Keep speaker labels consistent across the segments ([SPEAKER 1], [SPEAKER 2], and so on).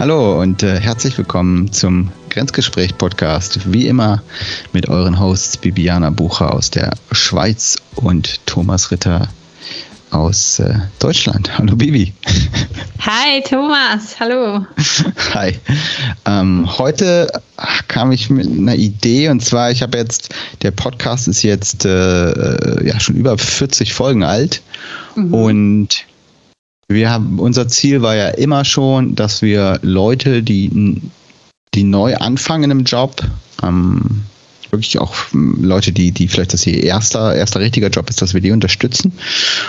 [SPEAKER 1] Hallo und äh, herzlich willkommen zum Grenzgespräch-Podcast. Wie immer mit euren Hosts Bibiana Bucher aus der Schweiz und Thomas Ritter aus äh, Deutschland. Hallo Bibi.
[SPEAKER 2] Hi Thomas, hallo.
[SPEAKER 1] Hi. Ähm, heute kam ich mit einer Idee und zwar, ich habe jetzt, der Podcast ist jetzt äh, äh ja schon über 40 Folgen alt mhm. und wir haben, unser Ziel war ja immer schon, dass wir Leute, die, die neu anfangen im Job, ähm, wirklich auch Leute, die, die vielleicht das ihr erster, erster richtiger Job ist, dass wir die unterstützen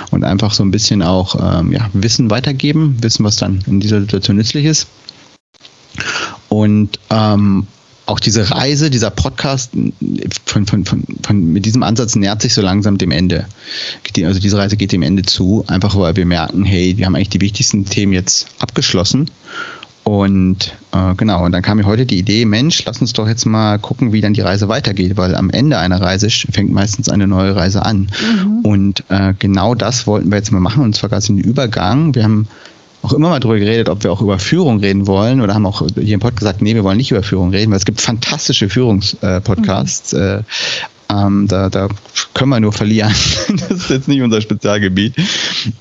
[SPEAKER 1] und einfach so ein bisschen auch ähm, ja, Wissen weitergeben, Wissen, was dann in dieser Situation nützlich ist. Und ähm, auch diese Reise, dieser Podcast von, von, von, von, mit diesem Ansatz nähert sich so langsam dem Ende. Also diese Reise geht dem Ende zu, einfach weil wir merken, hey, wir haben eigentlich die wichtigsten Themen jetzt abgeschlossen und äh, genau, und dann kam mir heute die Idee, Mensch, lass uns doch jetzt mal gucken, wie dann die Reise weitergeht, weil am Ende einer Reise fängt meistens eine neue Reise an. Mhm. Und äh, genau das wollten wir jetzt mal machen, und zwar ganz den Übergang. Wir haben auch immer mal darüber geredet, ob wir auch über Führung reden wollen oder haben auch hier im Podcast gesagt, nee, wir wollen nicht über Führung reden, weil es gibt fantastische Führungspodcasts. Äh, mhm. Ähm, da, da können wir nur verlieren. das ist jetzt nicht unser Spezialgebiet.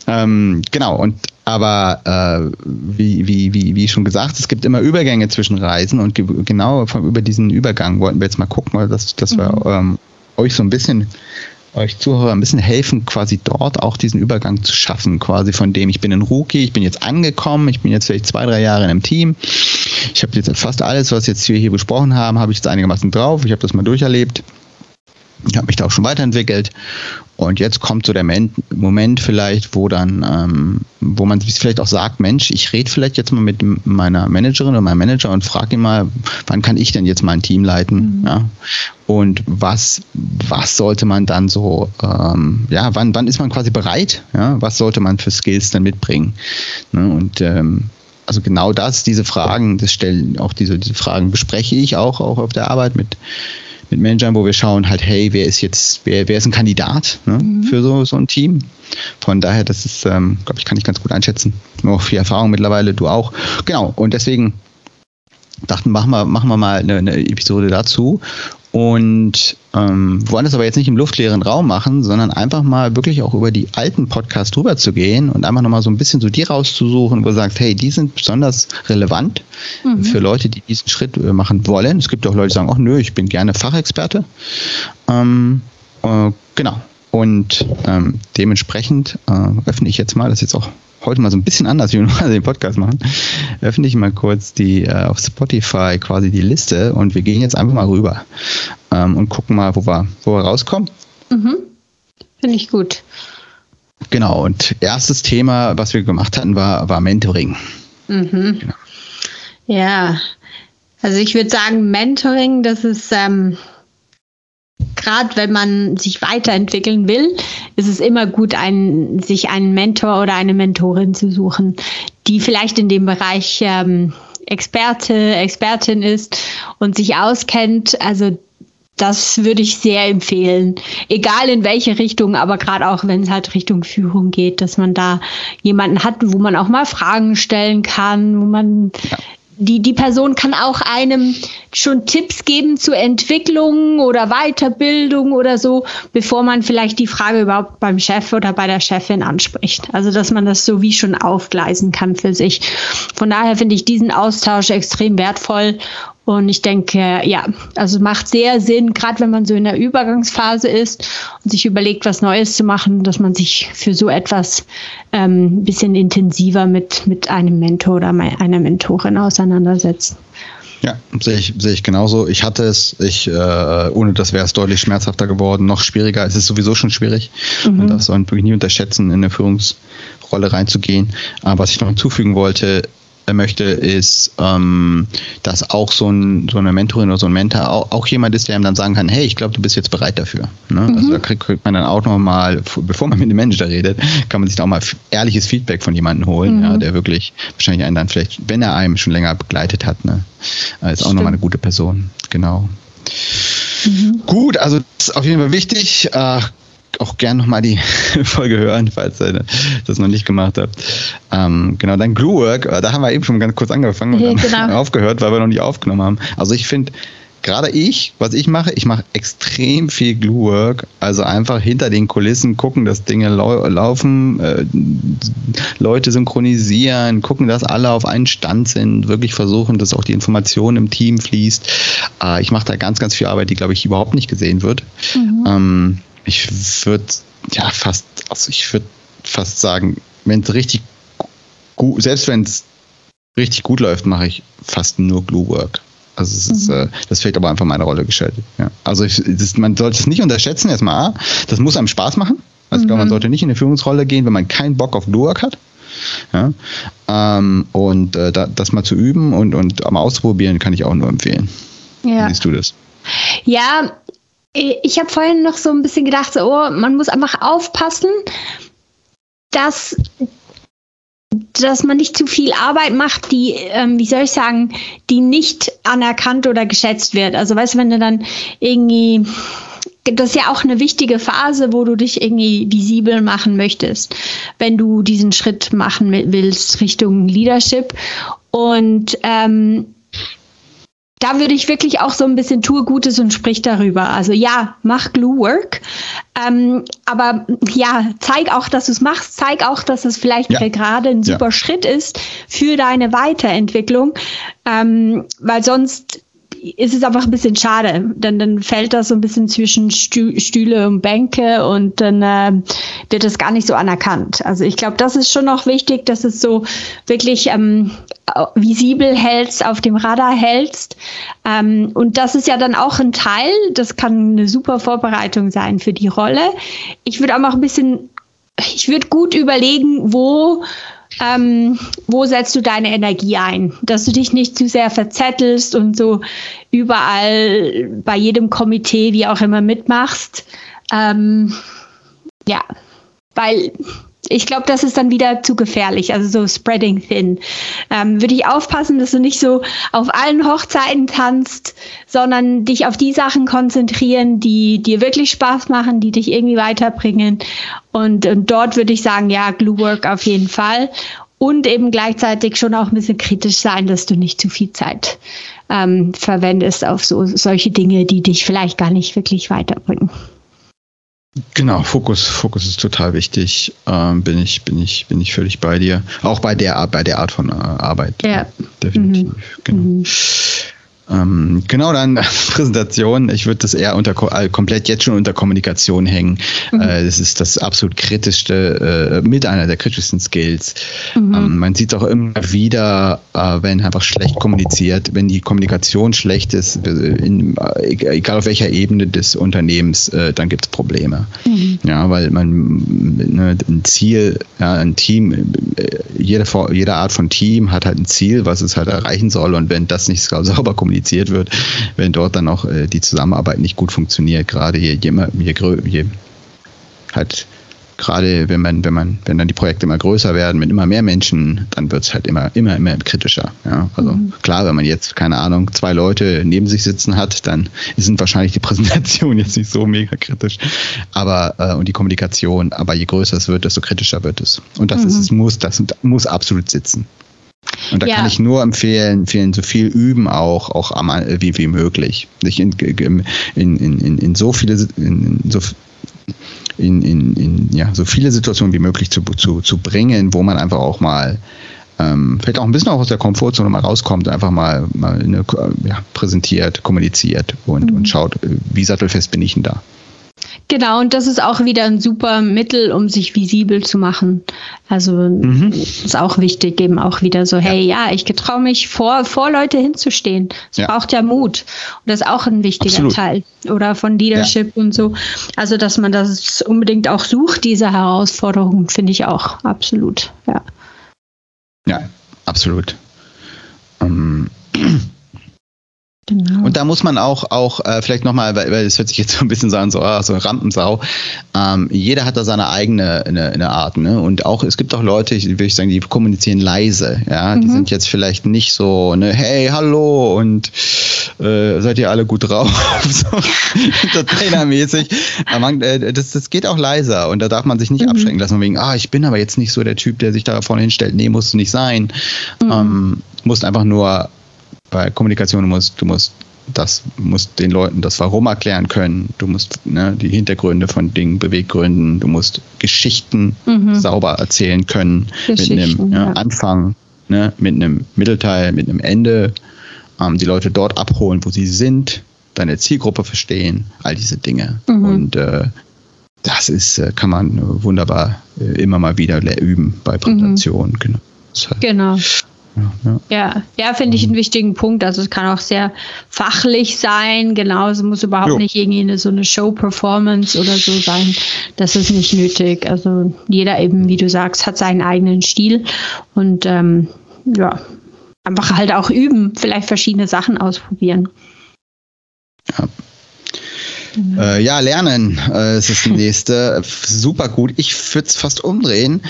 [SPEAKER 1] Ähm, genau, und aber äh, wie, wie, wie, wie schon gesagt, es gibt immer Übergänge zwischen Reisen und ge genau über diesen Übergang wollten wir jetzt mal gucken, dass, dass mhm. wir ähm, euch so ein bisschen euch Zuhörer ein bisschen helfen, quasi dort auch diesen Übergang zu schaffen, quasi von dem ich bin ein Rookie, ich bin jetzt angekommen, ich bin jetzt vielleicht zwei, drei Jahre in einem Team, ich habe jetzt fast alles, was jetzt wir hier besprochen haben, habe ich jetzt einigermaßen drauf, ich habe das mal durcherlebt ich habe mich da auch schon weiterentwickelt. Und jetzt kommt so der Moment vielleicht, wo dann, ähm, wo man sich vielleicht auch sagt, Mensch, ich rede vielleicht jetzt mal mit meiner Managerin oder meinem Manager und frage ihn mal, wann kann ich denn jetzt mal ein Team leiten? Mhm. Ja? Und was, was sollte man dann so, ähm, ja, wann, wann ist man quasi bereit? Ja? Was sollte man für Skills dann mitbringen? Ne? Und ähm, also genau das, diese Fragen, das stellen auch diese, diese Fragen bespreche ich auch, auch auf der Arbeit mit mit Managern, wo wir schauen halt, hey, wer ist jetzt, wer, wer ist ein Kandidat ne, mhm. für so, so ein Team? Von daher, das ist, ähm, glaube ich, kann ich ganz gut einschätzen. Auch viel Erfahrung mittlerweile, du auch. Genau, und deswegen dachten, machen wir, machen wir mal eine, eine Episode dazu und ähm, wollen das aber jetzt nicht im luftleeren Raum machen, sondern einfach mal wirklich auch über die alten Podcasts drüber zu gehen und einfach nochmal so ein bisschen so die rauszusuchen, wo du sagst, hey, die sind besonders relevant mhm. für Leute, die diesen Schritt äh, machen wollen. Es gibt auch Leute, die sagen, ach nö, ich bin gerne Fachexperte. Ähm, äh, genau. Und ähm, dementsprechend äh, öffne ich jetzt mal, das ist jetzt auch heute mal so ein bisschen anders, wie wir normalerweise den Podcast machen, öffne ich mal kurz die äh, auf Spotify quasi die Liste und wir gehen jetzt einfach mal rüber ähm, und gucken mal, wo wir, wo wir rauskommen.
[SPEAKER 2] Mhm. Finde ich gut.
[SPEAKER 1] Genau, und erstes Thema, was wir gemacht hatten, war, war Mentoring.
[SPEAKER 2] Mhm. Genau. Ja, also ich würde sagen, Mentoring, das ist ähm, gerade wenn man sich weiterentwickeln will, ist es immer gut, einen, sich einen Mentor oder eine Mentorin zu suchen, die vielleicht in dem Bereich ähm, Experte, Expertin ist und sich auskennt. Also das würde ich sehr empfehlen. Egal in welche Richtung, aber gerade auch wenn es halt Richtung Führung geht, dass man da jemanden hat, wo man auch mal Fragen stellen kann, wo man ja die, die Person kann auch einem schon Tipps geben zur Entwicklung oder Weiterbildung oder so, bevor man vielleicht die Frage überhaupt beim Chef oder bei der Chefin anspricht. Also, dass man das so wie schon aufgleisen kann für sich. Von daher finde ich diesen Austausch extrem wertvoll und ich denke, ja, also macht sehr Sinn, gerade wenn man so in der Übergangsphase ist und sich überlegt, was Neues zu machen, dass man sich für so etwas ähm, ein bisschen intensiver mit, mit einem Mentor oder einer Mentorin auseinandersetzt.
[SPEAKER 1] Ja, sehe ich, sehe ich genauso. Ich hatte es, ich, äh, ohne das wäre es deutlich schmerzhafter geworden, noch schwieriger. Es ist sowieso schon schwierig. Mhm. Man darf es wirklich nie unterschätzen, in eine Führungsrolle reinzugehen. Aber was ich noch hinzufügen wollte, möchte, ist, ähm, dass auch so, ein, so eine Mentorin oder so ein Mentor auch, auch jemand ist, der ihm dann sagen kann, hey, ich glaube, du bist jetzt bereit dafür. Ne? Mhm. Also da kriegt, kriegt, man dann auch nochmal, bevor man mit dem Manager redet, kann man sich da auch mal ehrliches Feedback von jemandem holen, mhm. ja, der wirklich wahrscheinlich einen dann vielleicht, wenn er einem schon länger begleitet hat, ne, ist auch nochmal eine gute Person. Genau. Mhm. Gut, also das ist auf jeden Fall wichtig. Äh, auch gern nochmal die Folge hören, falls ihr das noch nicht gemacht habt. Ähm, genau, dann Gluework, äh, da haben wir eben schon ganz kurz angefangen und ja, genau. aufgehört, weil wir noch nicht aufgenommen haben. Also ich finde, gerade ich, was ich mache, ich mache extrem viel Glue-Work, also einfach hinter den Kulissen gucken, dass Dinge lau laufen, äh, Leute synchronisieren, gucken, dass alle auf einen Stand sind, wirklich versuchen, dass auch die Information im Team fließt. Äh, ich mache da ganz, ganz viel Arbeit, die, glaube ich, überhaupt nicht gesehen wird. Mhm. Ähm, ich würde ja fast, also ich würde fast sagen, wenn es richtig gut, selbst wenn es richtig gut läuft, mache ich fast nur Glue-Work. Also es ist, mhm. äh, das fehlt aber einfach meine Rolle geschaltet. Ja. Also ich, das, man sollte es nicht unterschätzen, erstmal A, das muss einem Spaß machen. Also mhm. ich glaube, man sollte nicht in eine Führungsrolle gehen, wenn man keinen Bock auf Work hat. Ja? Ähm, und äh, da, das mal zu üben und, und mal auszuprobieren, kann ich auch nur empfehlen. Ja. Wie siehst du das?
[SPEAKER 2] Ja, ich habe vorhin noch so ein bisschen gedacht, so, oh, man muss einfach aufpassen, dass dass man nicht zu viel Arbeit macht, die, ähm, wie soll ich sagen, die nicht anerkannt oder geschätzt wird. Also weißt du, wenn du dann irgendwie, das ist ja auch eine wichtige Phase, wo du dich irgendwie visibel machen möchtest, wenn du diesen Schritt machen willst Richtung Leadership. Und ähm, da würde ich wirklich auch so ein bisschen tue Gutes und sprich darüber. Also ja, mach Glue Work, ähm, aber ja, zeig auch, dass du es machst, zeig auch, dass es vielleicht ja. gerade ein super ja. Schritt ist für deine Weiterentwicklung, ähm, weil sonst ist es einfach ein bisschen schade. Dann, dann fällt das so ein bisschen zwischen Stü Stühle und Bänke und dann äh, wird es gar nicht so anerkannt. Also ich glaube, das ist schon noch wichtig, dass es so wirklich ähm, visibel hältst, auf dem Radar hältst. Ähm, und das ist ja dann auch ein Teil, das kann eine super Vorbereitung sein für die Rolle. Ich würde auch noch ein bisschen, ich würde gut überlegen, wo ähm, wo setzt du deine Energie ein? Dass du dich nicht zu sehr verzettelst und so überall bei jedem Komitee, wie auch immer, mitmachst. Ähm, ja, weil ich glaube, das ist dann wieder zu gefährlich, also so spreading thin. Ähm, Würde ich aufpassen, dass du nicht so auf allen Hochzeiten tanzt, sondern dich auf die Sachen konzentrieren, die dir wirklich Spaß machen, die dich irgendwie weiterbringen. Und, und dort würde ich sagen, ja, Glue Work auf jeden Fall. Und eben gleichzeitig schon auch ein bisschen kritisch sein, dass du nicht zu viel Zeit ähm, verwendest auf so solche Dinge, die dich vielleicht gar nicht wirklich weiterbringen.
[SPEAKER 1] Genau, Fokus, Fokus ist total wichtig. Ähm, bin ich, bin ich, bin ich völlig bei dir. Auch bei der Art, bei der Art von äh, Arbeit. Ja. Definitiv. Mhm. Genau. Mhm. Ähm, genau, dann Präsentation. Ich würde das eher unter äh, komplett jetzt schon unter Kommunikation hängen. Mhm. Äh, das ist das absolut kritischste, äh, mit einer der kritischsten Skills. Mhm. Ähm, man sieht auch immer wieder, äh, wenn einfach schlecht kommuniziert, wenn die Kommunikation schlecht ist, äh, in, äh, egal auf welcher Ebene des Unternehmens, dann gibt es Probleme. Mhm. Ja, weil man ne, ein Ziel, ja, ein Team, jede, jede Art von Team hat halt ein Ziel, was es halt erreichen soll. Und wenn das nicht sauber kommuniziert kommuniziert wird, wenn dort dann auch äh, die Zusammenarbeit nicht gut funktioniert, gerade je, je, je, je halt gerade wenn man, wenn man, wenn dann die Projekte immer größer werden mit immer mehr Menschen, dann wird es halt immer, immer, immer kritischer. Ja? Also mhm. klar, wenn man jetzt, keine Ahnung, zwei Leute neben sich sitzen hat, dann sind wahrscheinlich die Präsentationen jetzt nicht so mega kritisch. Aber äh, und die Kommunikation, aber je größer es wird, desto kritischer wird es. Und das mhm. ist, es muss, das muss absolut sitzen. Und da ja. kann ich nur empfehlen, empfehlen, so viel üben auch, auch am, wie, wie möglich. Sich in, in, in, in so viele, in, so, in, in, in ja, so viele Situationen wie möglich zu, zu, zu bringen, wo man einfach auch mal ähm, vielleicht auch ein bisschen auch aus der Komfortzone mal rauskommt, einfach mal, mal eine, ja, präsentiert, kommuniziert und, mhm. und schaut, wie sattelfest bin ich denn da.
[SPEAKER 2] Genau, und das ist auch wieder ein super Mittel, um sich visibel zu machen. Also mhm. ist auch wichtig, eben auch wieder so, hey, ja, ja ich getraue mich vor, vor Leute hinzustehen. Es ja. braucht ja Mut. Und das ist auch ein wichtiger Absolut. Teil. Oder von Leadership ja. und so. Also, dass man das unbedingt auch sucht, diese Herausforderungen, finde ich auch absolut, ja.
[SPEAKER 1] Ja, absolut. Ähm, Genau. Und da muss man auch, auch äh, vielleicht nochmal, weil, weil es hört sich jetzt so ein bisschen so an, so, ah, so Rampensau. Ähm, jeder hat da seine eigene eine, eine Art. Ne? Und auch, es gibt auch Leute, ich würde sagen, die kommunizieren leise. Ja, mhm. Die sind jetzt vielleicht nicht so, ne, hey, hallo und äh, seid ihr alle gut drauf? so, trainermäßig. Man, äh, das, das geht auch leiser und da darf man sich nicht mhm. abschrecken lassen, wegen, ah, ich bin aber jetzt nicht so der Typ, der sich da vorne hinstellt. Nee, musst du nicht sein. Mhm. Ähm, musst einfach nur bei Kommunikation, du musst, du musst das musst den Leuten das Warum erklären können. Du musst ne, die Hintergründe von Dingen, Beweggründen, du musst Geschichten mhm. sauber erzählen können mit einem ja, Anfang, ne, mit einem Mittelteil, mit einem Ende. Ähm, die Leute dort abholen, wo sie sind, deine Zielgruppe verstehen, all diese Dinge. Mhm. Und äh, das ist, äh, kann man wunderbar äh, immer mal wieder üben bei Präsentationen. Mhm.
[SPEAKER 2] Genau. Genau. Ja, ja, ja finde ich einen wichtigen Punkt. Also es kann auch sehr fachlich sein. Genau, es muss überhaupt jo. nicht irgendwie eine, so eine Show-Performance oder so sein. Das ist nicht nötig. Also jeder eben, wie du sagst, hat seinen eigenen Stil und ähm, ja, einfach halt auch üben, vielleicht verschiedene Sachen ausprobieren.
[SPEAKER 1] Ja. Äh, ja, lernen äh, ist das nächste. Super gut. Ich würde es fast umdrehen.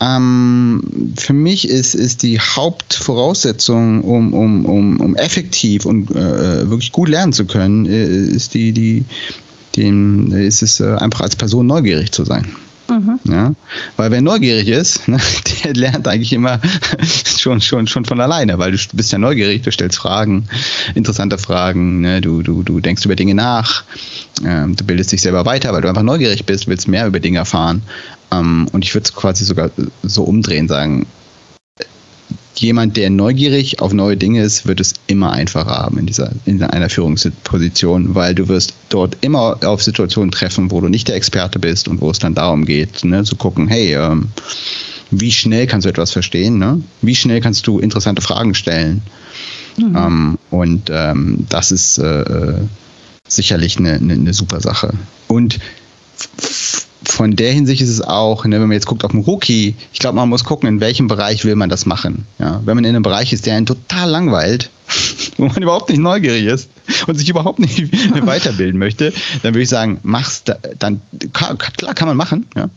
[SPEAKER 1] Ähm, für mich ist, ist die Hauptvoraussetzung, um, um, um, um effektiv und äh, wirklich gut lernen zu können, äh, ist die, die, den, ist es äh, einfach als Person neugierig zu sein. Mhm. Ja? Weil wer neugierig ist, ne, der lernt eigentlich immer schon, schon, schon von alleine, weil du bist ja neugierig, du stellst Fragen, interessante Fragen, ne? du, du, du denkst über Dinge nach, ähm, du bildest dich selber weiter, weil du einfach neugierig bist, willst mehr über Dinge erfahren. Ähm, und ich würde es quasi sogar so umdrehen, sagen, jemand, der neugierig auf neue Dinge ist, wird es immer einfacher haben in dieser in einer Führungsposition, weil du wirst dort immer auf Situationen treffen, wo du nicht der Experte bist und wo es dann darum geht, ne, zu gucken, hey, ähm, wie schnell kannst du etwas verstehen? Ne? Wie schnell kannst du interessante Fragen stellen? Mhm. Ähm, und ähm, das ist äh, äh sicherlich eine, eine, eine super Sache. Und von der Hinsicht ist es auch, ne, wenn man jetzt guckt auf einen Rookie, ich glaube, man muss gucken, in welchem Bereich will man das machen. Ja, wenn man in einem Bereich ist, der einen total langweilt, wo man überhaupt nicht neugierig ist und sich überhaupt nicht weiterbilden möchte, dann würde ich sagen, mach's da, dann klar kann man machen, ja.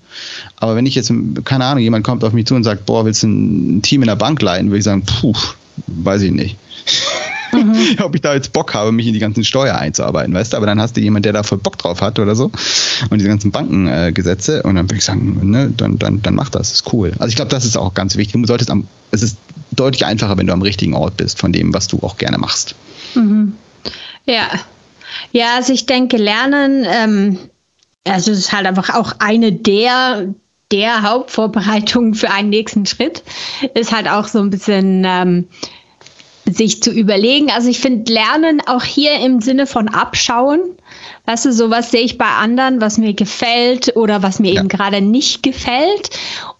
[SPEAKER 1] Aber wenn ich jetzt keine Ahnung, jemand kommt auf mich zu und sagt, boah, willst du ein Team in der Bank leiten, würde ich sagen, puh, weiß ich nicht mhm. ob ich da jetzt Bock habe, mich in die ganzen Steuer einzuarbeiten, weißt du? Aber dann hast du jemanden, der da voll Bock drauf hat oder so und diese ganzen Bankengesetze äh, und dann würde ich sagen, ne, dann, dann, dann mach das, ist cool. Also ich glaube, das ist auch ganz wichtig. Du solltest am, es ist deutlich einfacher, wenn du am richtigen Ort bist von dem, was du auch gerne machst.
[SPEAKER 2] Mhm. Ja. Ja, also ich denke, Lernen, ähm, also es ist halt einfach auch eine der der Hauptvorbereitungen für einen nächsten Schritt ist halt auch so ein bisschen ähm, sich zu überlegen. Also ich finde Lernen auch hier im Sinne von Abschauen. Weißt du, sowas sehe ich bei anderen, was mir gefällt oder was mir ja. eben gerade nicht gefällt.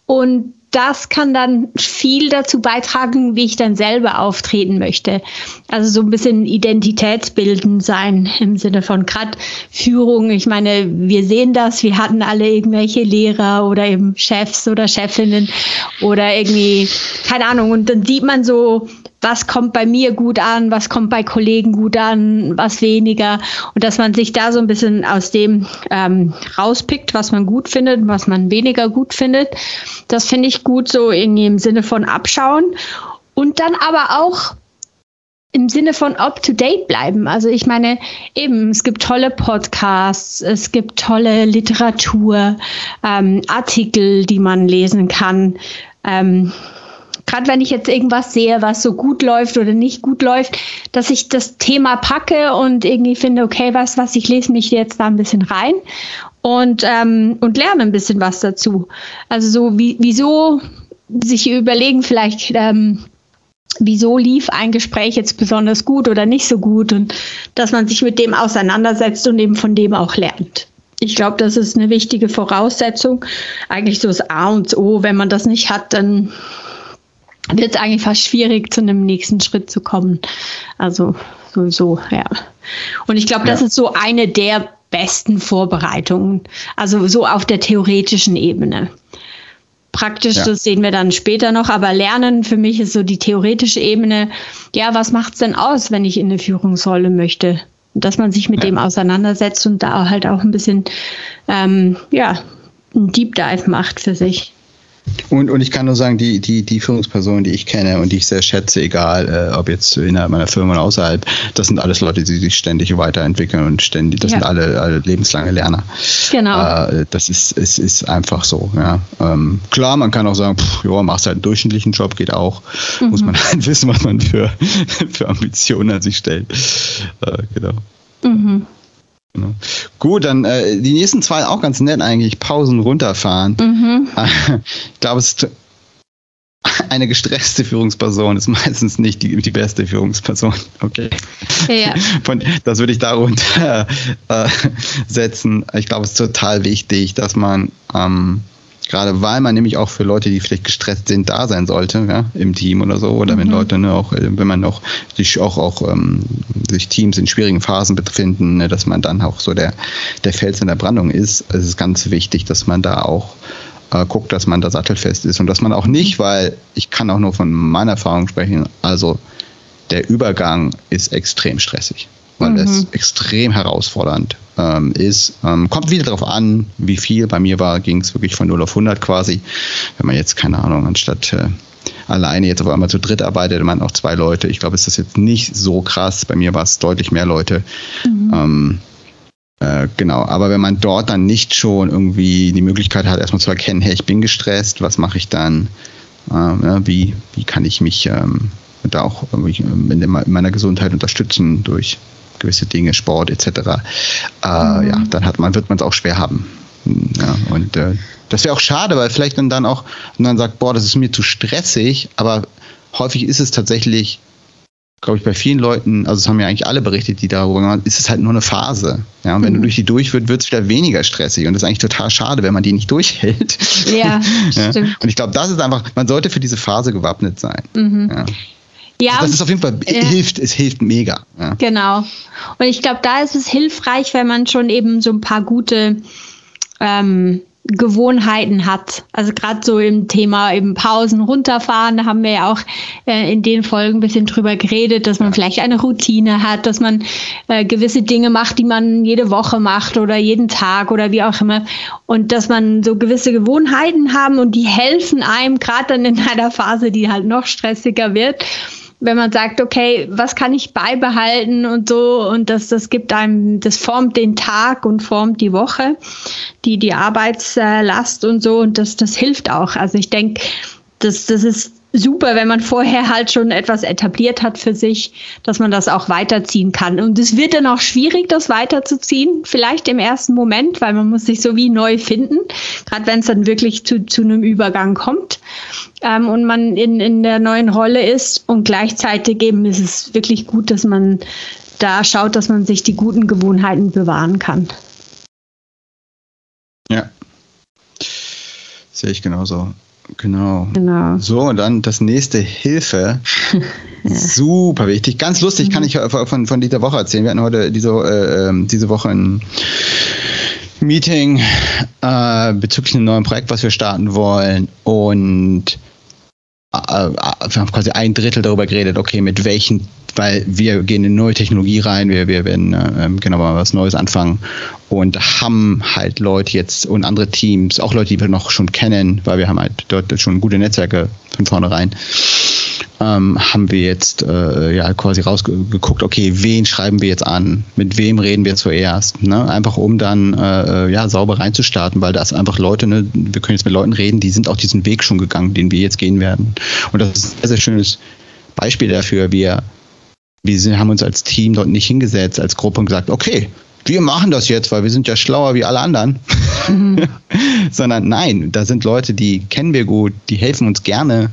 [SPEAKER 2] Und das kann dann viel dazu beitragen, wie ich dann selber auftreten möchte. Also so ein bisschen identitätsbildend sein im Sinne von gerade Führung. Ich meine, wir sehen das, wir hatten alle irgendwelche Lehrer oder eben Chefs oder Chefinnen oder irgendwie, keine Ahnung, und dann sieht man so, was kommt bei mir gut an, was kommt bei Kollegen gut an, was weniger. Und dass man sich da so ein bisschen aus dem ähm, rauspickt, was man gut findet, was man weniger gut findet. Das finde ich gut so in im Sinne von abschauen. Und dann aber auch im Sinne von up-to-date bleiben. Also ich meine, eben, es gibt tolle Podcasts, es gibt tolle Literatur, ähm, Artikel, die man lesen kann. Ähm, gerade wenn ich jetzt irgendwas sehe, was so gut läuft oder nicht gut läuft, dass ich das Thema packe und irgendwie finde, okay, was, was, ich lese mich jetzt da ein bisschen rein und, ähm, und lerne ein bisschen was dazu. Also so, wie, wieso sich überlegen, vielleicht, ähm, wieso lief ein Gespräch jetzt besonders gut oder nicht so gut und dass man sich mit dem auseinandersetzt und eben von dem auch lernt. Ich glaube, das ist eine wichtige Voraussetzung. Eigentlich so das A und O. Wenn man das nicht hat, dann wird es eigentlich fast schwierig, zu einem nächsten Schritt zu kommen. Also sowieso, ja. Und ich glaube, das ist so eine der besten Vorbereitungen. Also so auf der theoretischen Ebene. Praktisch, ja. das sehen wir dann später noch, aber Lernen für mich ist so die theoretische Ebene. Ja, was macht es denn aus, wenn ich in eine Führungsrolle möchte? Dass man sich mit ja. dem auseinandersetzt und da halt auch ein bisschen, ähm, ja, ein Deep Dive macht für sich.
[SPEAKER 1] Und, und ich kann nur sagen, die, die, die Führungspersonen, die ich kenne und die ich sehr schätze, egal äh, ob jetzt innerhalb meiner Firma oder außerhalb, das sind alles Leute, die sich ständig weiterentwickeln und ständig, das ja. sind alle, alle lebenslange Lerner. Genau. Äh, das ist, ist, ist einfach so. Ja. Ähm, klar, man kann auch sagen, pff, ja, machst halt einen durchschnittlichen Job, geht auch. Mhm. Muss man halt wissen, was man für, für Ambitionen an sich stellt. Äh, genau. Mhm. Genau. Gut, dann äh, die nächsten zwei auch ganz nett eigentlich. Pausen runterfahren. Mhm. ich glaube, es ist eine gestresste Führungsperson ist meistens nicht die, die beste Führungsperson. Okay. Ja. Von, das würde ich darunter äh, setzen. Ich glaube, es ist total wichtig, dass man ähm, Gerade weil man nämlich auch für Leute, die vielleicht gestresst sind, da sein sollte, ja, im Team oder so. Oder mhm. wenn Leute ne, auch, äh, wenn man auch sich auch, auch ähm, sich Teams in schwierigen Phasen befinden, ne, dass man dann auch so der, der Fels in der Brandung ist. Es ist ganz wichtig, dass man da auch äh, guckt, dass man da sattelfest ist und dass man auch nicht, weil ich kann auch nur von meiner Erfahrung sprechen, also der Übergang ist extrem stressig weil mhm. es extrem herausfordernd ähm, ist. Ähm, kommt wieder darauf an, wie viel. Bei mir war, ging es wirklich von 0 auf 100 quasi. Wenn man jetzt, keine Ahnung, anstatt äh, alleine jetzt auf einmal zu dritt arbeitet, man auch zwei Leute. Ich glaube, ist das jetzt nicht so krass. Bei mir war es deutlich mehr Leute. Mhm. Ähm, äh, genau, aber wenn man dort dann nicht schon irgendwie die Möglichkeit hat, erstmal zu erkennen, hey, ich bin gestresst, was mache ich dann? Äh, wie, wie kann ich mich ähm, da auch in meiner Gesundheit unterstützen durch gewisse Dinge, Sport etc., äh, mhm. ja, dann hat man, wird man es auch schwer haben. Ja, und äh, das wäre auch schade, weil vielleicht dann, dann auch und dann sagt, boah, das ist mir zu stressig, aber häufig ist es tatsächlich, glaube ich, bei vielen Leuten, also es haben ja eigentlich alle berichtet, die darüber gemacht ist es halt nur eine Phase. Ja, und wenn mhm. du durch die durch wird, wird es wieder weniger stressig. Und das ist eigentlich total schade, wenn man die nicht durchhält. Ja, ja. stimmt. Und ich glaube, das ist einfach, man sollte für diese Phase gewappnet sein. Mhm. Ja. Ja, das ist auf jeden Fall äh, hilft, es hilft mega.
[SPEAKER 2] Ja. Genau. Und ich glaube, da ist es hilfreich, wenn man schon eben so ein paar gute ähm, Gewohnheiten hat. Also gerade so im Thema eben Pausen runterfahren, da haben wir ja auch äh, in den Folgen ein bisschen drüber geredet, dass man vielleicht eine Routine hat, dass man äh, gewisse Dinge macht, die man jede Woche macht oder jeden Tag oder wie auch immer. Und dass man so gewisse Gewohnheiten haben und die helfen einem gerade dann in einer Phase, die halt noch stressiger wird wenn man sagt, okay, was kann ich beibehalten und so und das, das gibt einem, das formt den Tag und formt die Woche, die, die Arbeitslast und so und das, das hilft auch. Also ich denke, das, das ist super, wenn man vorher halt schon etwas etabliert hat für sich, dass man das auch weiterziehen kann. Und es wird dann auch schwierig, das weiterzuziehen, vielleicht im ersten Moment, weil man muss sich so wie neu finden, gerade wenn es dann wirklich zu, zu einem Übergang kommt ähm, und man in, in der neuen Rolle ist. Und gleichzeitig eben ist es wirklich gut, dass man da schaut, dass man sich die guten Gewohnheiten bewahren kann.
[SPEAKER 1] Ja, sehe ich genauso. Genau. genau. So, und dann das nächste Hilfe. ja. Super wichtig. Ganz lustig, mhm. kann ich von, von dieser Woche erzählen. Wir hatten heute diese, äh, ähm, diese Woche ein Meeting äh, bezüglich einem neuen Projekt, was wir starten wollen. Und äh, äh, wir haben quasi ein Drittel darüber geredet, okay, mit welchen weil wir gehen in neue Technologie rein, wir, wir werden äh, genau mal was Neues anfangen und haben halt Leute jetzt und andere Teams, auch Leute, die wir noch schon kennen, weil wir haben halt dort schon gute Netzwerke von vornherein, ähm, haben wir jetzt äh, ja quasi rausgeguckt, okay, wen schreiben wir jetzt an, mit wem reden wir zuerst, ne? einfach um dann äh, ja sauber reinzustarten, weil das einfach Leute, ne, wir können jetzt mit Leuten reden, die sind auch diesen Weg schon gegangen, den wir jetzt gehen werden. Und das ist ein sehr, sehr schönes Beispiel dafür, wir haben uns als Team dort nicht hingesetzt, als Gruppe und gesagt, okay, wir machen das jetzt, weil wir sind ja schlauer wie alle anderen. Mhm. Sondern nein, da sind Leute, die kennen wir gut, die helfen uns gerne.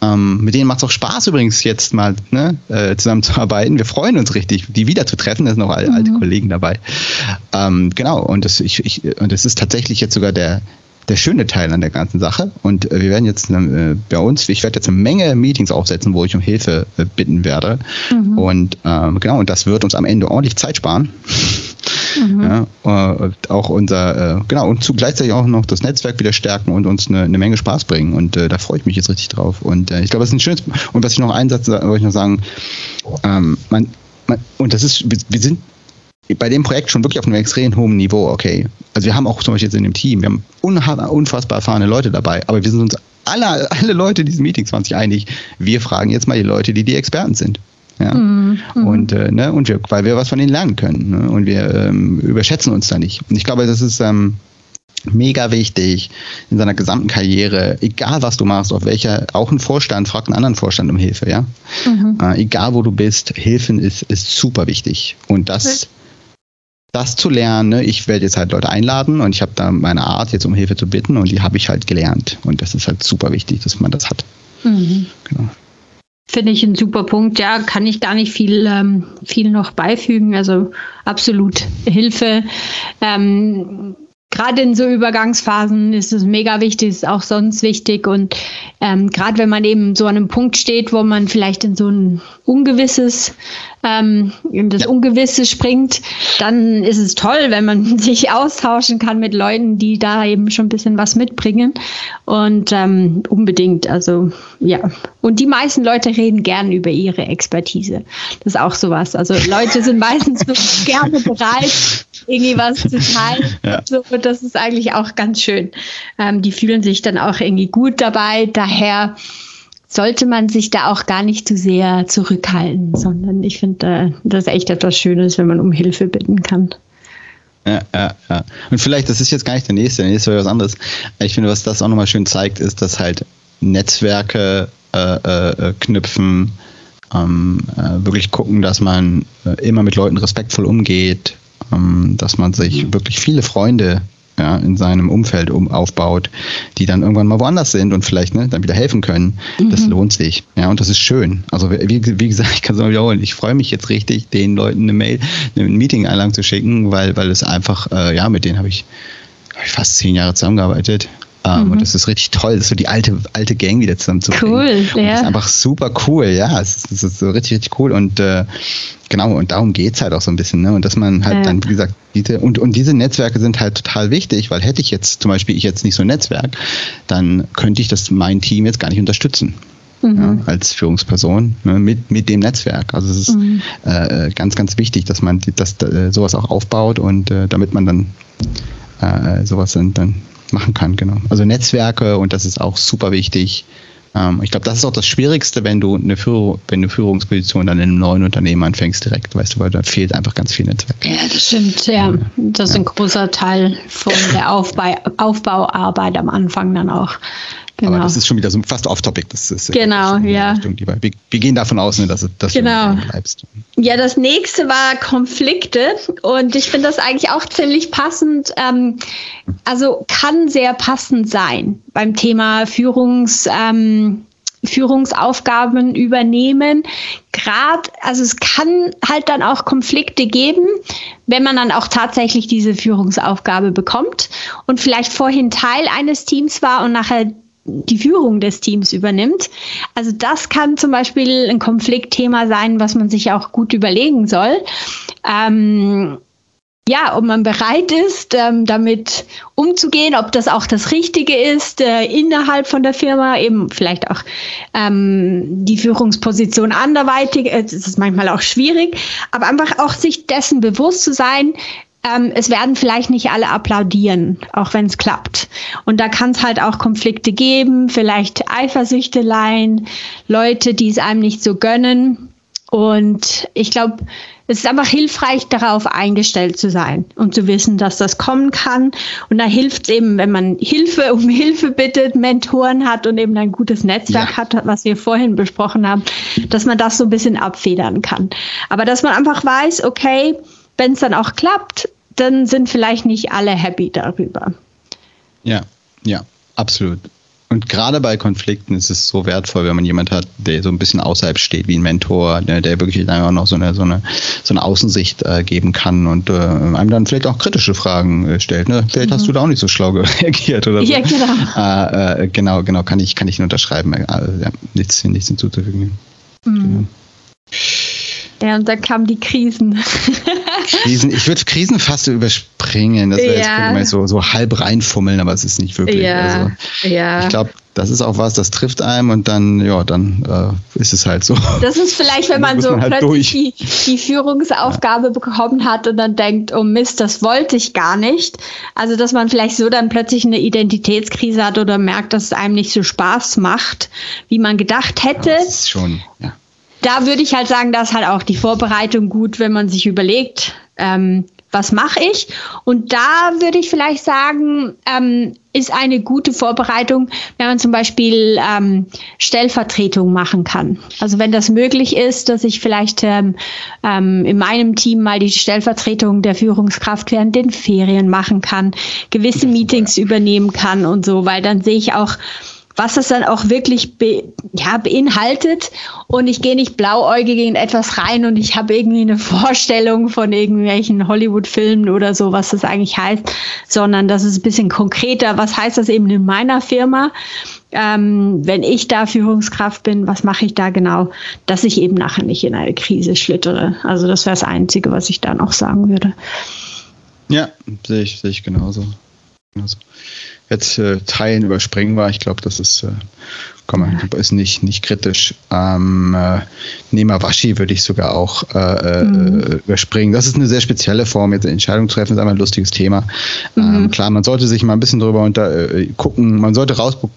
[SPEAKER 1] Ähm, mit denen macht es auch Spaß übrigens jetzt mal ne, äh, zusammenzuarbeiten. Wir freuen uns richtig, die wiederzutreffen. Da sind noch alte, mhm. alte Kollegen dabei. Ähm, genau, und das, ich, ich, und das ist tatsächlich jetzt sogar der, der schöne Teil an der ganzen Sache. Und äh, wir werden jetzt äh, bei uns, ich werde jetzt eine Menge Meetings aufsetzen, wo ich um Hilfe äh, bitten werde. Mhm. Und ähm, genau, und das wird uns am Ende ordentlich Zeit sparen. Mhm. Ja, äh, auch unser, äh, genau, und zu gleichzeitig auch noch das Netzwerk wieder stärken und uns eine, eine Menge Spaß bringen. Und äh, da freue ich mich jetzt richtig drauf. Und ich glaube, das ist ein schönes, und was ich noch einsatze, wollte ich noch sagen, ähm, man, man, und das ist, wir sind bei dem Projekt schon wirklich auf einem extrem hohen Niveau, okay. Also wir haben auch zum Beispiel jetzt in dem Team, wir haben unfassbar erfahrene Leute dabei, aber wir sind uns alle, alle Leute in diesem Meeting 20 einig, wir fragen jetzt mal die Leute, die die Experten sind. Ja. Mhm, mhm, und, äh, ne, und wir, weil wir was von ihnen lernen können. Ne? Und wir ähm, überschätzen uns da nicht. Und ich glaube, das ist ähm, mega wichtig in seiner gesamten Karriere, egal was du machst, auf welcher, auch ein Vorstand fragt einen anderen Vorstand um Hilfe, ja. Mhm. Äh, egal wo du bist, Hilfen ist, ist super wichtig. Und das, das zu lernen, ne? ich werde jetzt halt Leute einladen und ich habe da meine Art, jetzt um Hilfe zu bitten und die habe ich halt gelernt. Und das ist halt super wichtig, dass man das hat. Mhm.
[SPEAKER 2] Genau. Finde ich ein super Punkt. Ja, kann ich gar nicht viel, ähm, viel noch beifügen. Also absolut Hilfe. Ähm, gerade in so Übergangsphasen ist es mega wichtig, ist auch sonst wichtig. Und ähm, gerade wenn man eben so an einem Punkt steht, wo man vielleicht in so ein ungewisses, ähm, das ja. Ungewisse springt, dann ist es toll, wenn man sich austauschen kann mit Leuten, die da eben schon ein bisschen was mitbringen. Und ähm, unbedingt, also ja. Und die meisten Leute reden gern über ihre Expertise. Das ist auch sowas. Also Leute sind meistens gerne bereit, irgendwie was zu teilen. Ja. So, das ist eigentlich auch ganz schön. Ähm, die fühlen sich dann auch irgendwie gut dabei. Daher sollte man sich da auch gar nicht zu sehr zurückhalten, sondern ich finde, äh, das ist echt etwas Schönes, wenn man um Hilfe bitten kann.
[SPEAKER 1] Ja, ja, ja. Und vielleicht, das ist jetzt gar nicht der nächste, der nächste wäre was anderes. Ich finde, was das auch nochmal schön zeigt, ist, dass halt Netzwerke äh, äh, knüpfen, ähm, äh, wirklich gucken, dass man äh, immer mit Leuten respektvoll umgeht, ähm, dass man sich mhm. wirklich viele Freunde ja, in seinem Umfeld um, aufbaut, die dann irgendwann mal woanders sind und vielleicht ne, dann wieder helfen können. Mhm. Das lohnt sich. Ja, und das ist schön. Also wie, wie gesagt, ich kann es mal wiederholen. Ich freue mich jetzt richtig, den Leuten eine Mail, eine Meeting-Einladung zu schicken, weil, weil es einfach, äh, ja, mit denen habe ich, hab ich fast zehn Jahre zusammengearbeitet. Um, mhm. Und das ist richtig toll, das ist so die alte, alte Gang wieder zusammen zu Cool, ja. Das ist einfach super cool, ja. Es ist, es ist so richtig, richtig cool. Und äh, genau, und darum geht es halt auch so ein bisschen, ne? Und dass man halt ja. dann, wie gesagt, diese, und, und diese Netzwerke sind halt total wichtig, weil hätte ich jetzt zum Beispiel ich jetzt nicht so ein Netzwerk, dann könnte ich das mein Team jetzt gar nicht unterstützen. Mhm. Ja, als Führungsperson ne, mit, mit dem Netzwerk. Also es ist mhm. äh, ganz, ganz wichtig, dass man das, äh, sowas auch aufbaut und äh, damit man dann äh, sowas dann, dann machen kann, genau. Also Netzwerke und das ist auch super wichtig. Ähm, ich glaube, das ist auch das Schwierigste, wenn du eine, Führung, wenn eine Führungsposition dann in einem neuen Unternehmen anfängst direkt, weißt du, weil da fehlt einfach ganz viel Netzwerk.
[SPEAKER 2] Ja, das stimmt, ja. Das ist ein großer Teil von der Aufbau, Aufbauarbeit am Anfang dann auch.
[SPEAKER 1] Genau. Aber das ist schon wieder so fast off-topic. Das ist
[SPEAKER 2] genau, ja.
[SPEAKER 1] Richtung, wir, wir, gehen davon aus, ne, dass, dass
[SPEAKER 2] genau. du bleibst. Ja, das nächste war Konflikte und ich finde das eigentlich auch ziemlich passend. Ähm, also kann sehr passend sein beim Thema Führungs. Ähm, Führungsaufgaben übernehmen. Gerade, also es kann halt dann auch Konflikte geben, wenn man dann auch tatsächlich diese Führungsaufgabe bekommt und vielleicht vorhin Teil eines Teams war und nachher die Führung des Teams übernimmt. Also das kann zum Beispiel ein Konfliktthema sein, was man sich auch gut überlegen soll. Ähm, ja, ob man bereit ist, ähm, damit umzugehen, ob das auch das Richtige ist äh, innerhalb von der Firma, eben vielleicht auch ähm, die Führungsposition anderweitig. Äh, das ist manchmal auch schwierig, aber einfach auch sich dessen bewusst zu sein, ähm, es werden vielleicht nicht alle applaudieren, auch wenn es klappt. Und da kann es halt auch Konflikte geben, vielleicht Eifersüchteleien, Leute, die es einem nicht so gönnen. Und ich glaube, es ist einfach hilfreich, darauf eingestellt zu sein und zu wissen, dass das kommen kann. Und da hilft es eben, wenn man Hilfe um Hilfe bittet, Mentoren hat und eben ein gutes Netzwerk ja. hat, was wir vorhin besprochen haben, dass man das so ein bisschen abfedern kann. Aber dass man einfach weiß, okay, wenn es dann auch klappt, dann sind vielleicht nicht alle happy darüber.
[SPEAKER 1] Ja, ja, absolut. Und gerade bei Konflikten ist es so wertvoll, wenn man jemand hat, der so ein bisschen außerhalb steht, wie ein Mentor, der, der wirklich einfach noch so eine, so eine, so eine Außensicht äh, geben kann und äh, einem dann vielleicht auch kritische Fragen äh, stellt. Ne? Vielleicht mhm. hast du da auch nicht so schlau reagiert oder so. Ja, genau. Äh, äh, genau, genau, kann ich, kann ich nur unterschreiben. Äh, ja, nichts, nichts hinzuzufügen. Mhm. Genau.
[SPEAKER 2] Ja, und dann kamen die Krisen.
[SPEAKER 1] Krisen, ich würde Krisen fast überspringen. Das wäre ja. jetzt so, so halb reinfummeln, aber es ist nicht wirklich. Ja. Also, ja. Ich glaube, das ist auch was, das trifft einem und dann, ja, dann äh, ist es halt so.
[SPEAKER 2] Das ist vielleicht, wenn man so man halt plötzlich die, die, Führungsaufgabe ja. bekommen hat und dann denkt, oh Mist, das wollte ich gar nicht. Also, dass man vielleicht so dann plötzlich eine Identitätskrise hat oder merkt, dass es einem nicht so Spaß macht, wie man gedacht hätte. Ja, das ist schon, ja. Da würde ich halt sagen, dass halt auch die Vorbereitung gut, wenn man sich überlegt, ähm, was mache ich? Und da würde ich vielleicht sagen, ähm, ist eine gute Vorbereitung, wenn man zum Beispiel ähm, Stellvertretung machen kann. Also wenn das möglich ist, dass ich vielleicht ähm, ähm, in meinem Team mal die Stellvertretung der Führungskraft während den Ferien machen kann, gewisse Meetings übernehmen kann und so, weil dann sehe ich auch, was es dann auch wirklich be, ja, beinhaltet. Und ich gehe nicht blauäugig in etwas rein und ich habe irgendwie eine Vorstellung von irgendwelchen Hollywood-Filmen oder so, was das eigentlich heißt, sondern das ist ein bisschen konkreter. Was heißt das eben in meiner Firma? Ähm, wenn ich da Führungskraft bin, was mache ich da genau, dass ich eben nachher nicht in eine Krise schlittere. Also das wäre das Einzige, was ich da noch sagen würde.
[SPEAKER 1] Ja, sehe ich, sehe ich genauso. Genauso jetzt äh, Teilen überspringen war. Ich glaube, das ist, äh, kann man, ist nicht, nicht kritisch. Ähm, äh, Nemawashi würde ich sogar auch äh, äh, mhm. überspringen. Das ist eine sehr spezielle Form, jetzt Entscheidung zu treffen, ist einfach ein lustiges Thema. Mhm. Ähm, klar, man sollte sich mal ein bisschen drüber unter, äh, gucken, man sollte rausbekommen,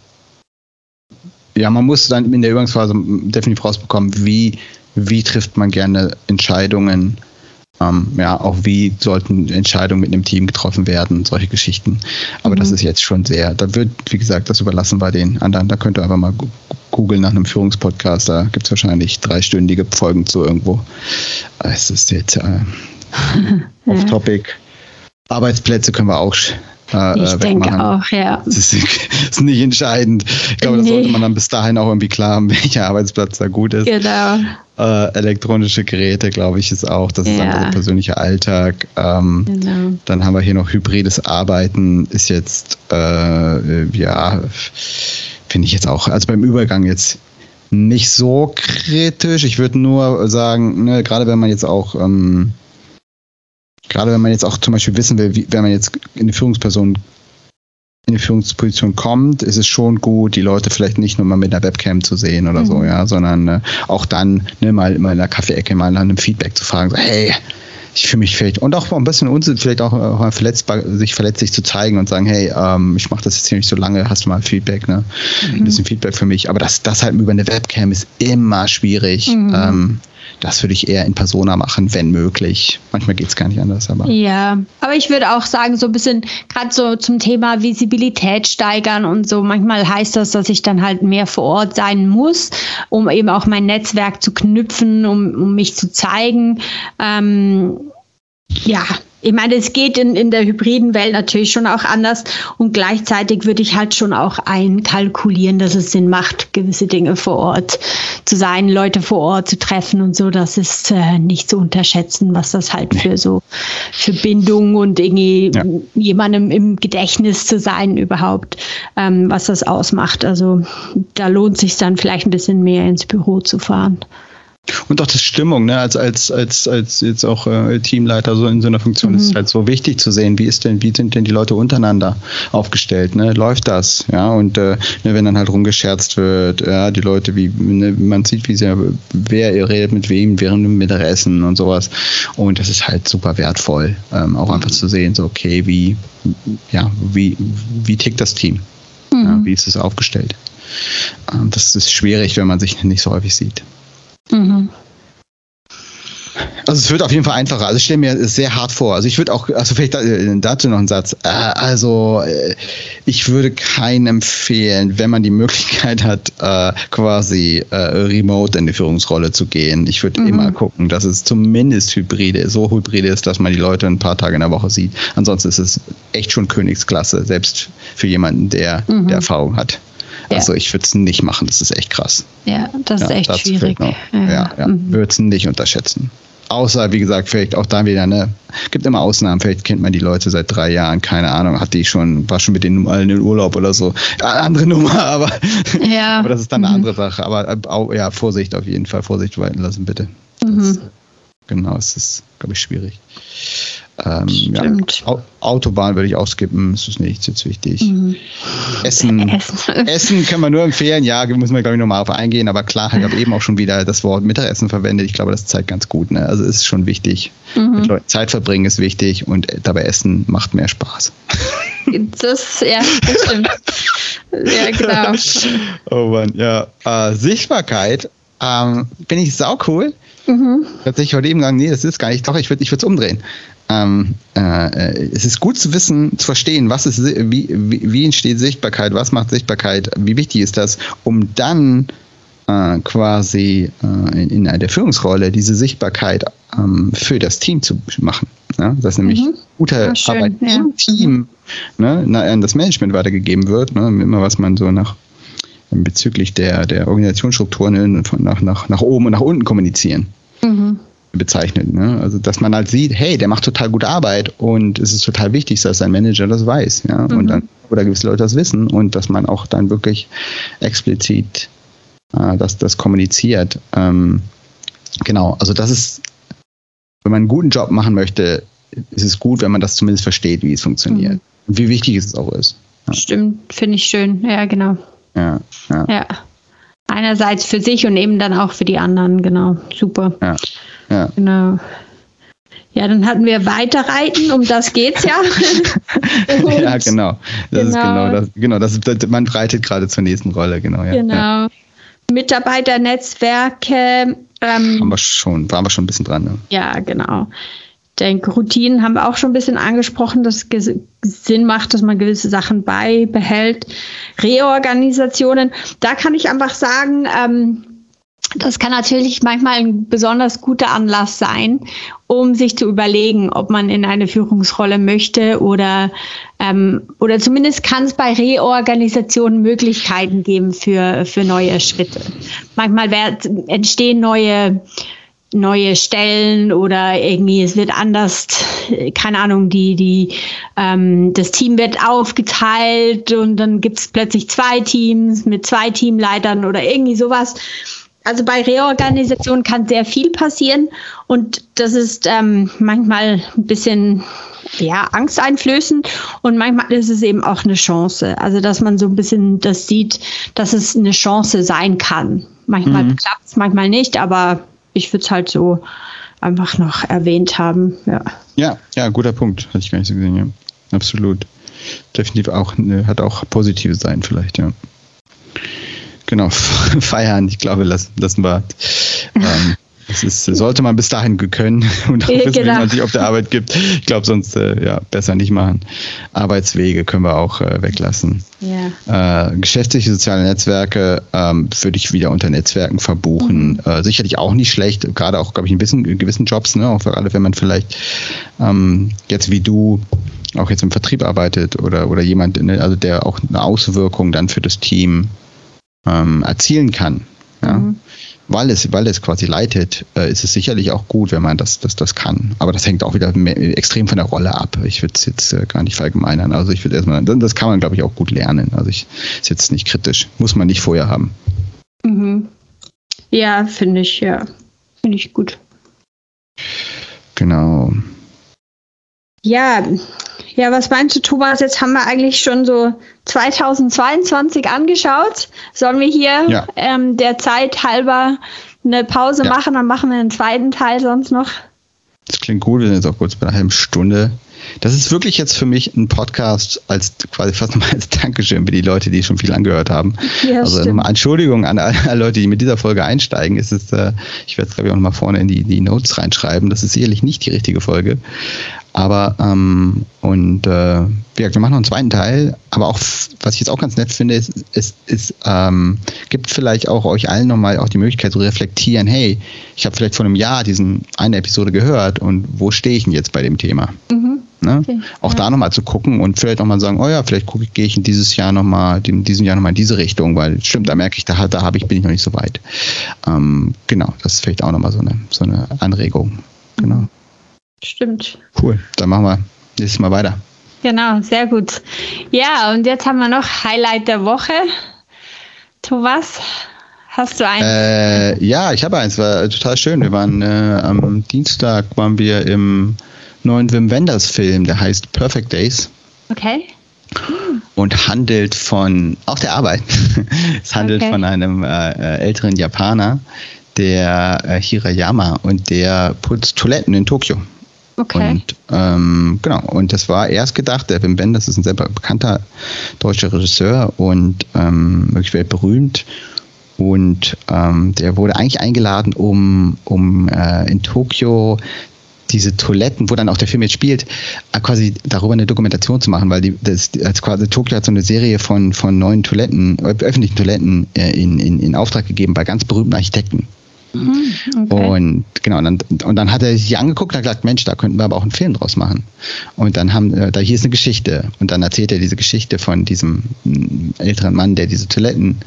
[SPEAKER 1] ja, man muss dann in der Übungsphase definitiv rausbekommen, wie, wie trifft man gerne Entscheidungen ähm, ja, auch wie sollten Entscheidungen mit einem Team getroffen werden, solche Geschichten. Aber mhm. das ist jetzt schon sehr, da wird, wie gesagt, das überlassen bei den anderen. Da könnt ihr einfach mal googeln nach einem Führungspodcast, da gibt es wahrscheinlich dreistündige Folgen zu irgendwo. Es ist jetzt äh, off-topic. Arbeitsplätze können wir auch
[SPEAKER 2] äh, ich denke auch, ja.
[SPEAKER 1] Das ist, ist, nicht entscheidend. Ich glaube, nee. das sollte man dann bis dahin auch irgendwie klar haben, welcher Arbeitsplatz da gut ist. Genau. Äh, elektronische Geräte, glaube ich, ist auch, das ja. ist dann der persönliche Alltag. Ähm, genau. Dann haben wir hier noch hybrides Arbeiten, ist jetzt, äh, ja, finde ich jetzt auch, also beim Übergang jetzt nicht so kritisch. Ich würde nur sagen, ne, gerade wenn man jetzt auch ähm, Gerade wenn man jetzt auch zum Beispiel wissen will, wie, wenn man jetzt in eine Führungsperson in die Führungsposition kommt, ist es schon gut, die Leute vielleicht nicht nur mal mit einer Webcam zu sehen oder mhm. so, ja, sondern äh, auch dann ne, mal, mal in der Kaffeeecke mal nach einem Feedback zu fragen, so, hey, ich fühle mich vielleicht und auch ein bisschen unsinn, vielleicht auch mal verletzbar, sich verletzlich zu zeigen und sagen, hey, ähm, ich mache das jetzt hier nicht so lange, hast du mal Feedback, ne? Mhm. Ein bisschen Feedback für mich. Aber das, das halt über eine Webcam ist immer schwierig. Mhm. Ähm, das würde ich eher in Persona machen, wenn möglich. Manchmal geht es gar nicht anders, aber.
[SPEAKER 2] Ja, aber ich würde auch sagen, so ein bisschen gerade so zum Thema Visibilität steigern und so. Manchmal heißt das, dass ich dann halt mehr vor Ort sein muss, um eben auch mein Netzwerk zu knüpfen, um, um mich zu zeigen. Ähm, ja, ich meine, es geht in, in der hybriden Welt natürlich schon auch anders und gleichzeitig würde ich halt schon auch einkalkulieren, dass es Sinn macht, gewisse Dinge vor Ort zu sein, Leute vor Ort zu treffen und so. Das ist äh, nicht zu unterschätzen, was das halt für so für Bindung und irgendwie ja. jemandem im Gedächtnis zu sein überhaupt, ähm, was das ausmacht. Also da lohnt sich dann vielleicht ein bisschen mehr ins Büro zu fahren.
[SPEAKER 1] Und auch das Stimmung, ne? als, als, als, als jetzt auch äh, Teamleiter so in so einer Funktion mhm. ist es halt so wichtig zu sehen, wie ist denn, wie sind denn die Leute untereinander aufgestellt, ne? Läuft das? Ja, und äh, ne, wenn dann halt rumgescherzt wird, ja, die Leute, wie, ne, man sieht, wie sie, wer redet mit wem während dem Mittagessen und sowas. Und das ist halt super wertvoll, ähm, auch einfach zu sehen, so, okay, wie, ja, wie, wie tickt das Team? Mhm. Ja, wie ist es aufgestellt? Ähm, das ist schwierig, wenn man sich nicht so häufig sieht. Mhm. Also es wird auf jeden Fall einfacher. Also ich stelle mir es sehr hart vor. Also ich würde auch, also vielleicht äh, dazu noch einen Satz. Äh, also äh, ich würde keinen empfehlen, wenn man die Möglichkeit hat, quasi remote in die Führungsrolle zu gehen. Ich würde mhm. immer gucken, dass es zumindest hybride, so hybride ist, dass man die Leute ein paar Tage in der Woche sieht. Ansonsten ist es echt schon Königsklasse, selbst für jemanden, der, mhm. der Erfahrung hat. Ja. Also ich würde es nicht machen, das ist echt krass.
[SPEAKER 2] Ja, das ist ja, echt schwierig.
[SPEAKER 1] Ja, ja. Mhm. würde es nicht unterschätzen. Außer, wie gesagt, vielleicht auch da wieder, ne, gibt immer Ausnahmen, vielleicht kennt man die Leute seit drei Jahren, keine Ahnung, hat die schon, war schon mit denen allen in Urlaub oder so. Ja, andere Nummer, aber, ja. aber das ist dann eine mhm. andere Sache. Aber ja, Vorsicht auf jeden Fall, Vorsicht walten lassen, bitte. Mhm. genau, es ist, glaube ich, schwierig. Ähm, ja, Autobahn würde ich auch skippen, ist nicht, ist jetzt wichtig. Mhm. Essen, Essen. Essen können wir nur empfehlen, ja, müssen wir, glaube ich, nochmal auf eingehen, aber klar, ich habe eben auch schon wieder das Wort Mittagessen verwendet. Ich glaube, das zeigt ganz gut. Ne? Also ist schon wichtig. Mhm. Mit Leuten Zeit verbringen ist wichtig und dabei Essen macht mehr Spaß.
[SPEAKER 2] Das, ja, das stimmt. ja, genau.
[SPEAKER 1] Oh Mann, ja. Äh, Sichtbarkeit ähm, bin ich sau cool. Mhm. Tatsächlich heute eben gesagt, nee, das ist gar nicht. Doch, ich würde ich es umdrehen. Ähm, äh, es ist gut zu wissen, zu verstehen, was ist, wie, wie, wie entsteht Sichtbarkeit, was macht Sichtbarkeit, wie wichtig ist das, um dann äh, quasi äh, in, in der Führungsrolle diese Sichtbarkeit ähm, für das Team zu machen. Ja? Dass nämlich mhm. gute schön, Arbeit ja. im Team ne, an das Management weitergegeben wird, ne, immer was man so nach bezüglich der, der Organisationsstrukturen nach, nach, nach oben und nach unten kommunizieren. Mhm bezeichnet. Ne? Also dass man halt sieht, hey, der macht total gute Arbeit und es ist total wichtig, dass sein Manager das weiß, ja. Mhm. Und dann, oder gewisse Leute das wissen und dass man auch dann wirklich explizit äh, das, das kommuniziert. Ähm, genau, also das ist, wenn man einen guten Job machen möchte, ist es gut, wenn man das zumindest versteht, wie es funktioniert. Mhm. Und wie wichtig es auch ist.
[SPEAKER 2] Ja. Stimmt, finde ich schön. Ja, genau.
[SPEAKER 1] Ja, ja.
[SPEAKER 2] ja. Einerseits für sich und eben dann auch für die anderen, genau. Super.
[SPEAKER 1] Ja. Ja.
[SPEAKER 2] Genau. Ja, dann hatten wir Weiterreiten, um das geht's ja.
[SPEAKER 1] ja, genau. Das genau. ist genau das. Genau, das, das, man reitet gerade zur nächsten Rolle, genau. Ja.
[SPEAKER 2] Genau. Ja. Mitarbeiternetzwerke. Ähm,
[SPEAKER 1] haben wir schon, waren wir schon ein bisschen dran. Ne?
[SPEAKER 2] Ja, genau. Ich denke, Routinen haben wir auch schon ein bisschen angesprochen, dass es Sinn macht, dass man gewisse Sachen beibehält. Reorganisationen, da kann ich einfach sagen, ähm, das kann natürlich manchmal ein besonders guter Anlass sein, um sich zu überlegen, ob man in eine Führungsrolle möchte oder ähm, oder zumindest kann es bei Reorganisationen Möglichkeiten geben für für neue Schritte. Manchmal wird, entstehen neue neue Stellen oder irgendwie es wird anders, keine Ahnung, die, die, ähm, das Team wird aufgeteilt und dann gibt es plötzlich zwei Teams mit zwei Teamleitern oder irgendwie sowas. Also bei Reorganisation kann sehr viel passieren und das ist ähm, manchmal ein bisschen ja, angsteinflößend und manchmal ist es eben auch eine Chance. Also dass man so ein bisschen das sieht, dass es eine Chance sein kann. Manchmal mhm. klappt es, manchmal nicht, aber ich würde es halt so einfach noch erwähnt haben. Ja,
[SPEAKER 1] ja, ja guter Punkt. Hatte ich gar nicht so gesehen, ja. Absolut. Definitiv auch, ne, hat auch positive Seiten vielleicht, ja. Genau, feiern. Ich glaube, lassen, lassen wir. Ähm, das ist, sollte man bis dahin können und auch wissen, genau. wie man sich auf der Arbeit gibt. Ich glaube, sonst äh, ja, besser nicht machen. Arbeitswege können wir auch äh, weglassen.
[SPEAKER 2] Ja.
[SPEAKER 1] Äh, geschäftliche soziale Netzwerke ähm, würde ich wieder unter Netzwerken verbuchen. Mhm. Äh, sicherlich auch nicht schlecht, gerade auch, glaube ich, in gewissen, in gewissen Jobs, ne? auch gerade wenn man vielleicht ähm, jetzt wie du auch jetzt im Vertrieb arbeitet oder, oder jemand, ne, also der auch eine Auswirkung dann für das Team ähm, erzielen kann. Ja? Mhm. Weil, es, weil es quasi leitet, äh, ist es sicherlich auch gut, wenn man das, das, das kann. Aber das hängt auch wieder mehr, extrem von der Rolle ab. Ich würde es jetzt äh, gar nicht verallgemeinern. Also ich würde erstmal, das kann man, glaube ich, auch gut lernen. Also ich ist jetzt nicht kritisch. Muss man nicht vorher haben.
[SPEAKER 2] Mhm. Ja, finde ich, ja. Finde ich gut.
[SPEAKER 1] Genau.
[SPEAKER 2] Ja, ja, was meinst du, Thomas? Jetzt haben wir eigentlich schon so 2022 angeschaut. Sollen wir hier ja. ähm, der Zeit halber eine Pause ja. machen? Dann machen wir einen zweiten Teil sonst noch.
[SPEAKER 1] Das klingt gut. Wir sind jetzt auch kurz bei einer halben Stunde. Das ist wirklich jetzt für mich ein Podcast als quasi fast mal als Dankeschön für die Leute, die schon viel angehört haben. Ja, also nochmal Entschuldigung an alle Leute, die mit dieser Folge einsteigen. Es ist, äh, ich werde es glaube ich auch nochmal vorne in die, die Notes reinschreiben. Das ist sicherlich nicht die richtige Folge. Aber ähm, und äh, wir machen noch einen zweiten Teil, aber auch, was ich jetzt auch ganz nett finde, ist, es, es ähm, gibt vielleicht auch euch allen nochmal auch die Möglichkeit zu reflektieren, hey, ich habe vielleicht vor einem Jahr diesen eine Episode gehört und wo stehe ich denn jetzt bei dem Thema? Mhm. Ne? Okay, auch ja. da nochmal zu gucken und vielleicht nochmal sagen, oh ja, vielleicht gucke, gehe ich in dieses Jahr nochmal, in diesem Jahr nochmal in diese Richtung, weil stimmt, da merke ich, da, da habe ich, bin ich noch nicht so weit. Ähm, genau, das ist vielleicht auch nochmal so eine, so eine Anregung. Genau.
[SPEAKER 2] Stimmt.
[SPEAKER 1] Cool, dann machen wir nächstes Mal weiter.
[SPEAKER 2] Genau, sehr gut. Ja, und jetzt haben wir noch Highlight der Woche. Thomas, Hast du eins?
[SPEAKER 1] Äh, ja, ich habe eins, war total schön. Wir waren äh, am Dienstag waren wir im neuen Wim Wenders Film, der heißt Perfect Days.
[SPEAKER 2] Okay.
[SPEAKER 1] Und handelt von, auch der Arbeit, es handelt okay. von einem äh, äh, älteren Japaner, der äh, Hirayama und der putzt Toiletten in Tokio.
[SPEAKER 2] Okay.
[SPEAKER 1] Und ähm, genau, und das war erst gedacht, der Wim Wenders ist ein sehr bekannter deutscher Regisseur und ähm, wirklich weltberühmt. Und ähm, der wurde eigentlich eingeladen, um, um äh, in Tokio diese Toiletten, wo dann auch der Film jetzt spielt, äh, quasi darüber eine Dokumentation zu machen, weil die, das, das quasi Tokio hat so eine Serie von, von neuen Toiletten, öffentlichen Toiletten äh, in, in, in Auftrag gegeben bei ganz berühmten Architekten. Mhm, okay. Und genau, und dann, und dann hat er sich angeguckt und hat gesagt, Mensch, da könnten wir aber auch einen Film draus machen. Und dann haben, äh, da hier ist eine Geschichte. Und dann erzählt er diese Geschichte von diesem mm, älteren Mann, der diese Toiletten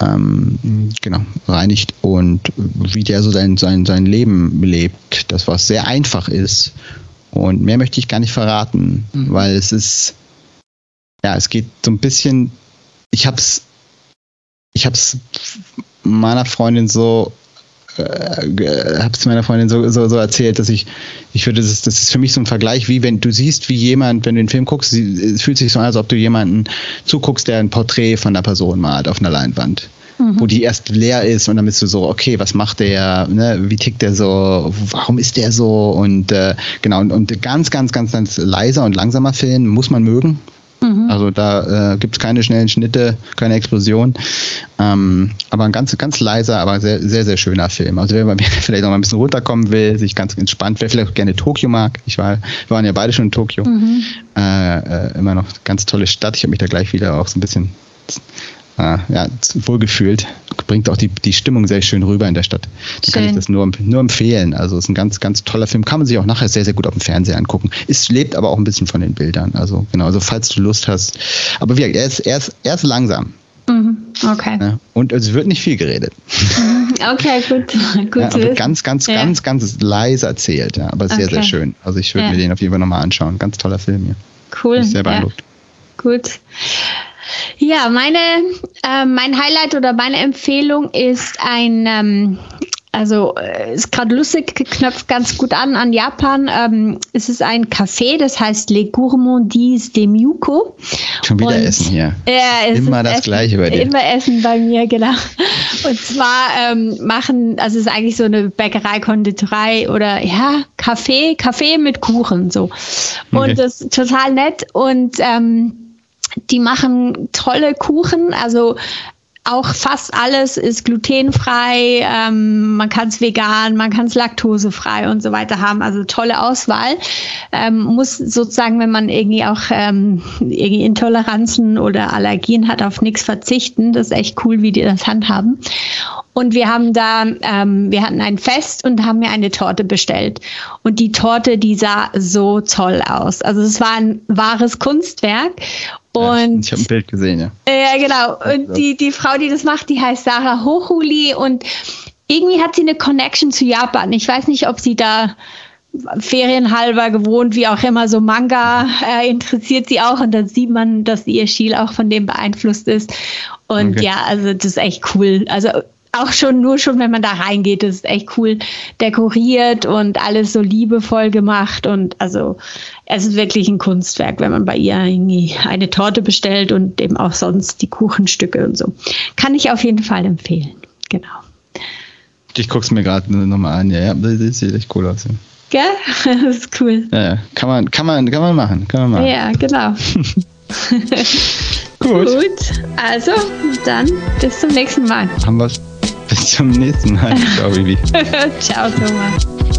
[SPEAKER 1] ähm, genau, reinigt und wie der so sein, sein, sein Leben lebt. Das, was sehr einfach ist. Und mehr möchte ich gar nicht verraten, mhm. weil es ist, ja, es geht so ein bisschen, ich hab's, ich hab's meiner Freundin so äh, habe es meiner Freundin so, so, so erzählt, dass ich, ich würde, das, das ist für mich so ein Vergleich, wie wenn du siehst, wie jemand, wenn du den Film guckst, es fühlt sich so an, als ob du jemanden zuguckst, der ein Porträt von einer Person malt auf einer Leinwand. Mhm. Wo die erst leer ist und dann bist du so, okay, was macht der, ne, wie tickt der so, warum ist der so und äh, genau, und, und ganz, ganz, ganz, ganz leiser und langsamer Film muss man mögen, Mhm. Also da äh, gibt es keine schnellen Schnitte, keine Explosion. Ähm, aber ein ganz, ganz leiser, aber sehr, sehr, sehr schöner Film. Also wer mal vielleicht noch mal ein bisschen runterkommen will, sich ganz entspannt, wer vielleicht auch gerne Tokio mag. Ich war, wir waren ja beide schon in Tokio. Mhm. Äh, äh, immer noch ganz tolle Stadt. Ich habe mich da gleich wieder auch so ein bisschen äh, ja, wohlgefühlt. Bringt auch die, die Stimmung sehr schön rüber in der Stadt. Da kann ich das nur, nur empfehlen. Also es ist ein ganz, ganz toller Film. Kann man sich auch nachher sehr, sehr gut auf dem Fernseher angucken. Es lebt aber auch ein bisschen von den Bildern. Also genau, also falls du Lust hast. Aber wie er ist, er ist, er ist langsam.
[SPEAKER 2] Mhm, okay. Ja,
[SPEAKER 1] und es wird nicht viel geredet.
[SPEAKER 2] Mhm, okay, gut. gut
[SPEAKER 1] ja, ganz, ganz, ja. ganz, ganz leise erzählt, ja, aber sehr, okay. sehr schön. Also ich würde mir den auf jeden Fall nochmal anschauen. Ganz toller Film hier.
[SPEAKER 2] Cool.
[SPEAKER 1] sehr beeindruckt.
[SPEAKER 2] Gut. Ja, meine, äh, mein Highlight oder meine Empfehlung ist ein, ähm, also äh, ist gerade lustig, knöpft ganz gut an an Japan. Ähm, es ist ein Café, das heißt Le Gourmandise de Myuko.
[SPEAKER 1] Schon wieder Und, Essen hier.
[SPEAKER 2] Ja,
[SPEAKER 1] immer das
[SPEAKER 2] Essen,
[SPEAKER 1] Gleiche bei dir.
[SPEAKER 2] Immer Essen bei mir, genau. Und zwar ähm, machen, also es ist eigentlich so eine Bäckerei, Konditorei oder ja, Kaffee, Kaffee mit Kuchen so. Und okay. das ist total nett und ähm, die machen tolle Kuchen, also auch fast alles ist glutenfrei, ähm, man kann es vegan, man kann es laktosefrei und so weiter haben. Also tolle Auswahl. Ähm, muss sozusagen, wenn man irgendwie auch ähm, irgendwie Intoleranzen oder Allergien hat, auf nichts verzichten. Das ist echt cool, wie die das handhaben. Und wir haben da, ähm, wir hatten ein Fest und haben mir eine Torte bestellt. Und die Torte, die sah so toll aus. Also es war ein wahres Kunstwerk. Und
[SPEAKER 1] ich habe ein Bild gesehen, ja.
[SPEAKER 2] Ja, genau. Und die, die Frau, die das macht, die heißt Sarah Hochuli und irgendwie hat sie eine Connection zu Japan. Ich weiß nicht, ob sie da ferienhalber gewohnt, wie auch immer, so Manga äh, interessiert sie auch und dann sieht man, dass ihr Stil auch von dem beeinflusst ist. Und okay. ja, also das ist echt cool. Also auch schon, nur schon, wenn man da reingeht, ist echt cool dekoriert und alles so liebevoll gemacht. Und also es ist wirklich ein Kunstwerk, wenn man bei ihr irgendwie eine Torte bestellt und eben auch sonst die Kuchenstücke und so. Kann ich auf jeden Fall empfehlen. Genau.
[SPEAKER 1] Ich gucke es mir gerade nochmal an. Ja, ja, das sieht echt cool aus.
[SPEAKER 2] Gell? Das ist cool.
[SPEAKER 1] Ja, ja. Kann, man, kann, man, kann man machen. Kann man machen.
[SPEAKER 2] Ja, genau. Gut. Gut. Also, dann bis zum nächsten Mal.
[SPEAKER 1] Haben wir Bis zum nächsten Mal. Ciao, Bibi.
[SPEAKER 2] Ciao, Thomas.